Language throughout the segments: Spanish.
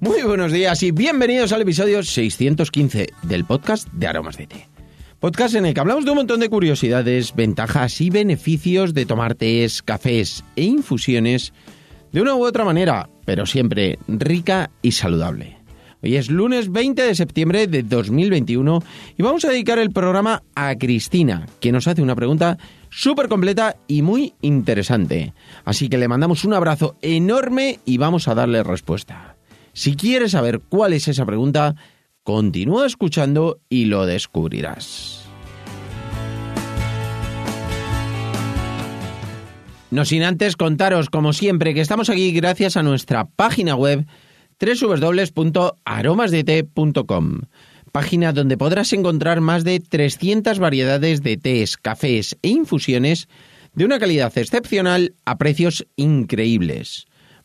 Muy buenos días y bienvenidos al episodio 615 del podcast de Aromas de Té. Podcast en el que hablamos de un montón de curiosidades, ventajas y beneficios de tomar tés, cafés e infusiones de una u otra manera, pero siempre rica y saludable. Hoy es lunes 20 de septiembre de 2021 y vamos a dedicar el programa a Cristina, que nos hace una pregunta súper completa y muy interesante. Así que le mandamos un abrazo enorme y vamos a darle respuesta. Si quieres saber cuál es esa pregunta, continúa escuchando y lo descubrirás. No sin antes contaros, como siempre, que estamos aquí gracias a nuestra página web www.aromasdete.com, página donde podrás encontrar más de 300 variedades de tés, cafés e infusiones de una calidad excepcional a precios increíbles.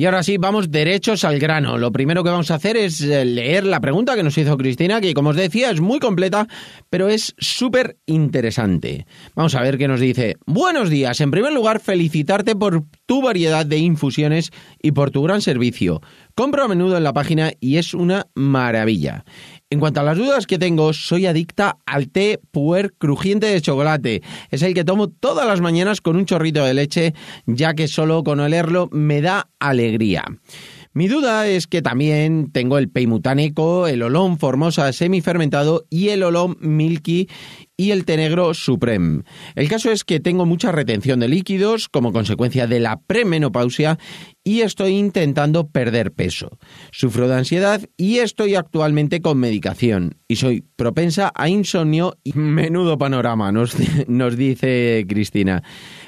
Y ahora sí, vamos derechos al grano. Lo primero que vamos a hacer es eh, leer la pregunta que nos hizo Cristina, que como os decía es muy completa, pero es súper interesante. Vamos a ver qué nos dice. Buenos días. En primer lugar, felicitarte por tu variedad de infusiones y por tu gran servicio. Compro a menudo en la página y es una maravilla. En cuanto a las dudas que tengo, soy adicta al té puer crujiente de chocolate. Es el que tomo todas las mañanas con un chorrito de leche, ya que solo con olerlo me da alegría. Mi duda es que también tengo el peimutánico, el olón formosa semifermentado y el olón milky y el té negro supreme. El caso es que tengo mucha retención de líquidos como consecuencia de la premenopausia y estoy intentando perder peso. Sufro de ansiedad y estoy actualmente con medicación y soy propensa a insomnio y menudo panorama, nos, nos dice Cristina.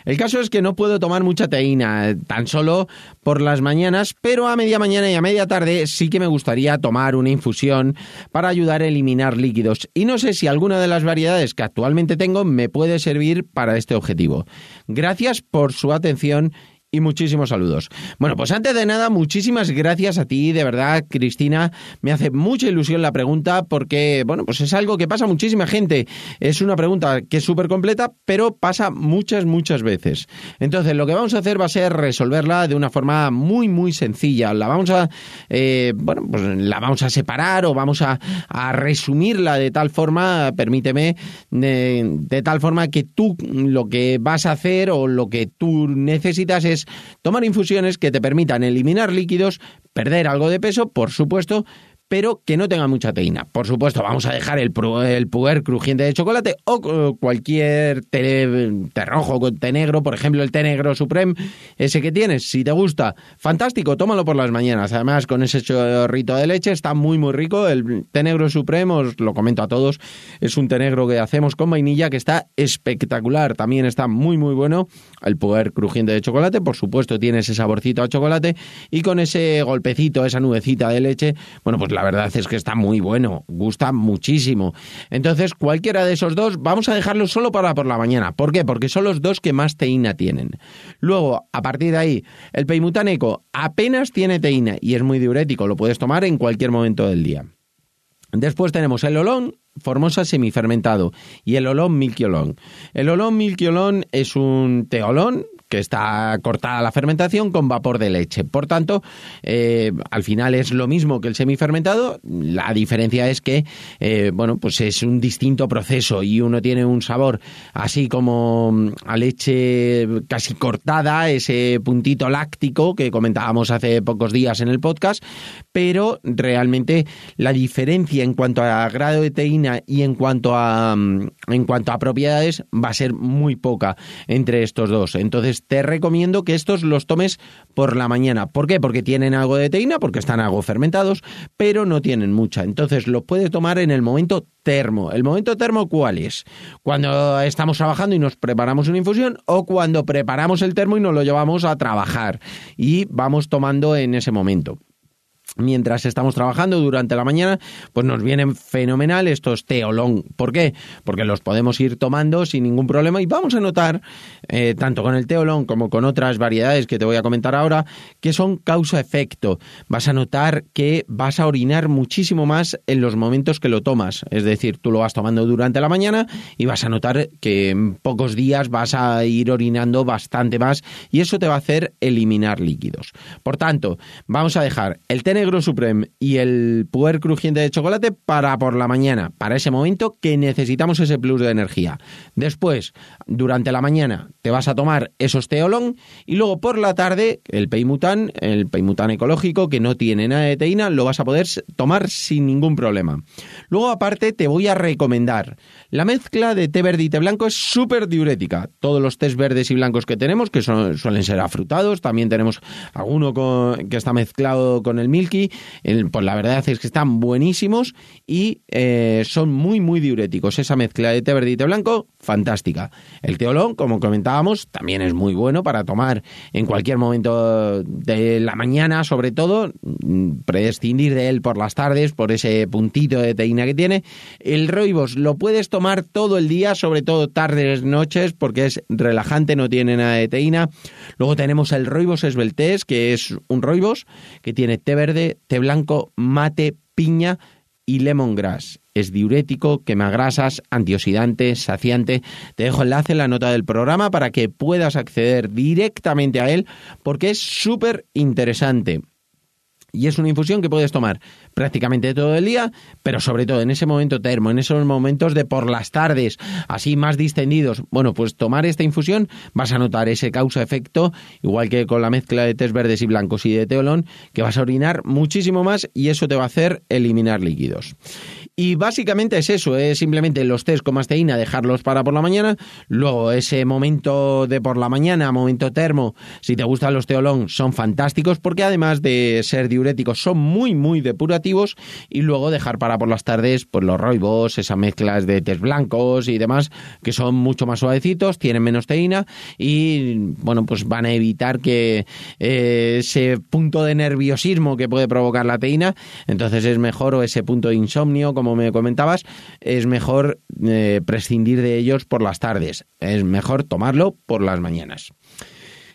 El caso es que no puedo tomar mucha teína, tan solo por las mañanas, pero a media mañana y a media tarde sí que me gustaría tomar una infusión para ayudar a eliminar líquidos. Y no sé si alguna de las variedades que actualmente tengo me puede servir para este objetivo. Gracias por su atención y muchísimos saludos. Bueno, pues antes de nada, muchísimas gracias a ti, de verdad, Cristina. Me hace mucha ilusión la pregunta porque, bueno, pues es algo que pasa a muchísima gente. Es una pregunta que es súper completa, pero pasa muchas, muchas veces. Entonces, lo que vamos a hacer va a ser resolverla de una forma muy, muy sencilla. La vamos a, eh, bueno, pues la vamos a separar o vamos a, resumirla de tal forma, permíteme, de tal forma que tú lo que vas a hacer o lo que tú necesitas es tomar infusiones que te permitan eliminar líquidos, perder algo de peso, por supuesto, pero que no tenga mucha teína. Por supuesto, vamos a dejar el, el crujiente de chocolate o cualquier té, rojo con té negro, por ejemplo, el té negro supreme, ese que tienes, si te gusta, fantástico, tómalo por las mañanas. Además, con ese chorrito de leche está muy, muy rico. El té negro supremo, os lo comento a todos, es un té negro que hacemos con vainilla que está espectacular. También está muy, muy bueno. El puer crujiente de chocolate, por supuesto, tiene ese saborcito a chocolate y con ese golpecito, esa nubecita de leche, bueno, pues la la verdad es que está muy bueno, gusta muchísimo. Entonces, cualquiera de esos dos, vamos a dejarlo solo para por la mañana. ¿Por qué? Porque son los dos que más teína tienen. Luego, a partir de ahí, el peimutaneco apenas tiene teína y es muy diurético, lo puedes tomar en cualquier momento del día. Después tenemos el olón, Formosa semifermentado y el olón milquiolón. El olón milquiolón es un teolón que está cortada la fermentación con vapor de leche. Por tanto, eh, al final es lo mismo que el semifermentado. La diferencia es que, eh, bueno, pues es un distinto proceso y uno tiene un sabor así como mm, a leche casi cortada, ese puntito láctico que comentábamos hace pocos días en el podcast, pero realmente la diferencia en cuanto a grado de teína y en cuanto a mm, en cuanto a propiedades va a ser muy poca entre estos dos. Entonces te recomiendo que estos los tomes por la mañana. ¿Por qué? Porque tienen algo de teína, porque están algo fermentados, pero no tienen mucha. Entonces los puedes tomar en el momento termo. ¿El momento termo cuál es? Cuando estamos trabajando y nos preparamos una infusión o cuando preparamos el termo y nos lo llevamos a trabajar y vamos tomando en ese momento. Mientras estamos trabajando durante la mañana, pues nos vienen fenomenal estos teolón. ¿Por qué? Porque los podemos ir tomando sin ningún problema y vamos a notar, eh, tanto con el teolón como con otras variedades que te voy a comentar ahora, que son causa-efecto. Vas a notar que vas a orinar muchísimo más en los momentos que lo tomas. Es decir, tú lo vas tomando durante la mañana y vas a notar que en pocos días vas a ir orinando bastante más y eso te va a hacer eliminar líquidos. Por tanto, vamos a dejar el té negro supreme y el puer crujiente de chocolate para por la mañana, para ese momento que necesitamos ese plus de energía. Después, durante la mañana, te vas a tomar esos teolón y luego por la tarde, el peimután, el peimután ecológico que no tiene nada de teína, lo vas a poder tomar sin ningún problema. Luego, aparte, te voy a recomendar la mezcla de té verde y té blanco es súper diurética. Todos los tés verdes y blancos que tenemos, que suelen ser afrutados, también tenemos alguno que está mezclado con el milk pues la verdad es que están buenísimos y eh, son muy, muy diuréticos. Esa mezcla de té verde y té blanco, fantástica. El teolón, como comentábamos, también es muy bueno para tomar en cualquier momento de la mañana, sobre todo, mm, prescindir de él por las tardes, por ese puntito de teína que tiene. El roibos lo puedes tomar todo el día, sobre todo tardes, noches, porque es relajante, no tiene nada de teína. Luego tenemos el roibos esbeltés, que es un roibos que tiene té verde té blanco, mate, piña y lemongrass. Es diurético, quema grasas, antioxidante, saciante. Te dejo enlace en la nota del programa para que puedas acceder directamente a él porque es súper interesante y es una infusión que puedes tomar prácticamente todo el día, pero sobre todo en ese momento termo, en esos momentos de por las tardes, así más distendidos. Bueno, pues tomar esta infusión vas a notar ese causa-efecto, igual que con la mezcla de tés verdes y blancos y de teolón, que vas a orinar muchísimo más y eso te va a hacer eliminar líquidos. Y básicamente es eso, es simplemente los test con masteína, dejarlos para por la mañana, luego ese momento de por la mañana, momento termo, si te gustan los teolón, son fantásticos porque además de ser diuréticos son muy, muy depurativos y luego dejar para por las tardes pues los roibos, esas mezclas de test blancos y demás que son mucho más suavecitos, tienen menos teína y bueno, pues van a evitar que eh, ese punto de nerviosismo que puede provocar la teína, entonces es mejor o ese punto de insomnio como me comentabas, es mejor eh, prescindir de ellos por las tardes. Es mejor tomarlo por las mañanas.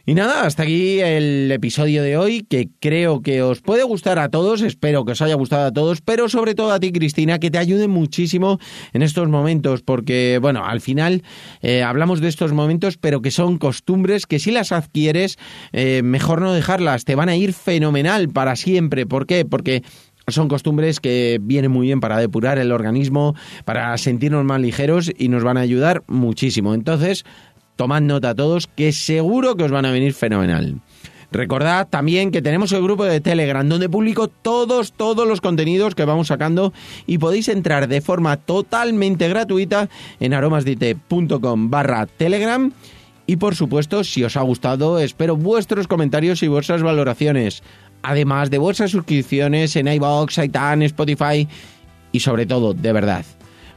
Y nada, hasta aquí el episodio de hoy, que creo que os puede gustar a todos, espero que os haya gustado a todos, pero sobre todo a ti, Cristina, que te ayude muchísimo en estos momentos, porque, bueno, al final eh, hablamos de estos momentos, pero que son costumbres que si las adquieres, eh, mejor no dejarlas, te van a ir fenomenal para siempre. ¿Por qué? Porque son costumbres que vienen muy bien para depurar el organismo, para sentirnos más ligeros y nos van a ayudar muchísimo. Entonces, tomad nota a todos que seguro que os van a venir fenomenal. Recordad también que tenemos el grupo de Telegram donde publico todos, todos los contenidos que vamos sacando y podéis entrar de forma totalmente gratuita en aromasdite.com barra Telegram y por supuesto si os ha gustado espero vuestros comentarios y vuestras valoraciones además de vuestras suscripciones en iBox, iTunes, Spotify y sobre todo, de verdad.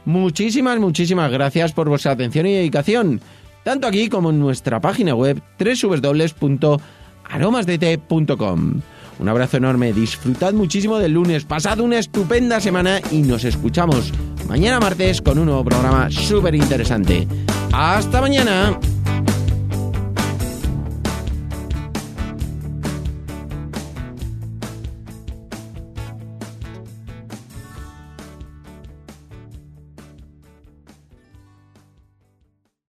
Muchísimas, muchísimas gracias por vuestra atención y dedicación, tanto aquí como en nuestra página web www.aromasdt.com. Un abrazo enorme, disfrutad muchísimo del lunes, pasad una estupenda semana y nos escuchamos mañana martes con un nuevo programa súper interesante. ¡Hasta mañana!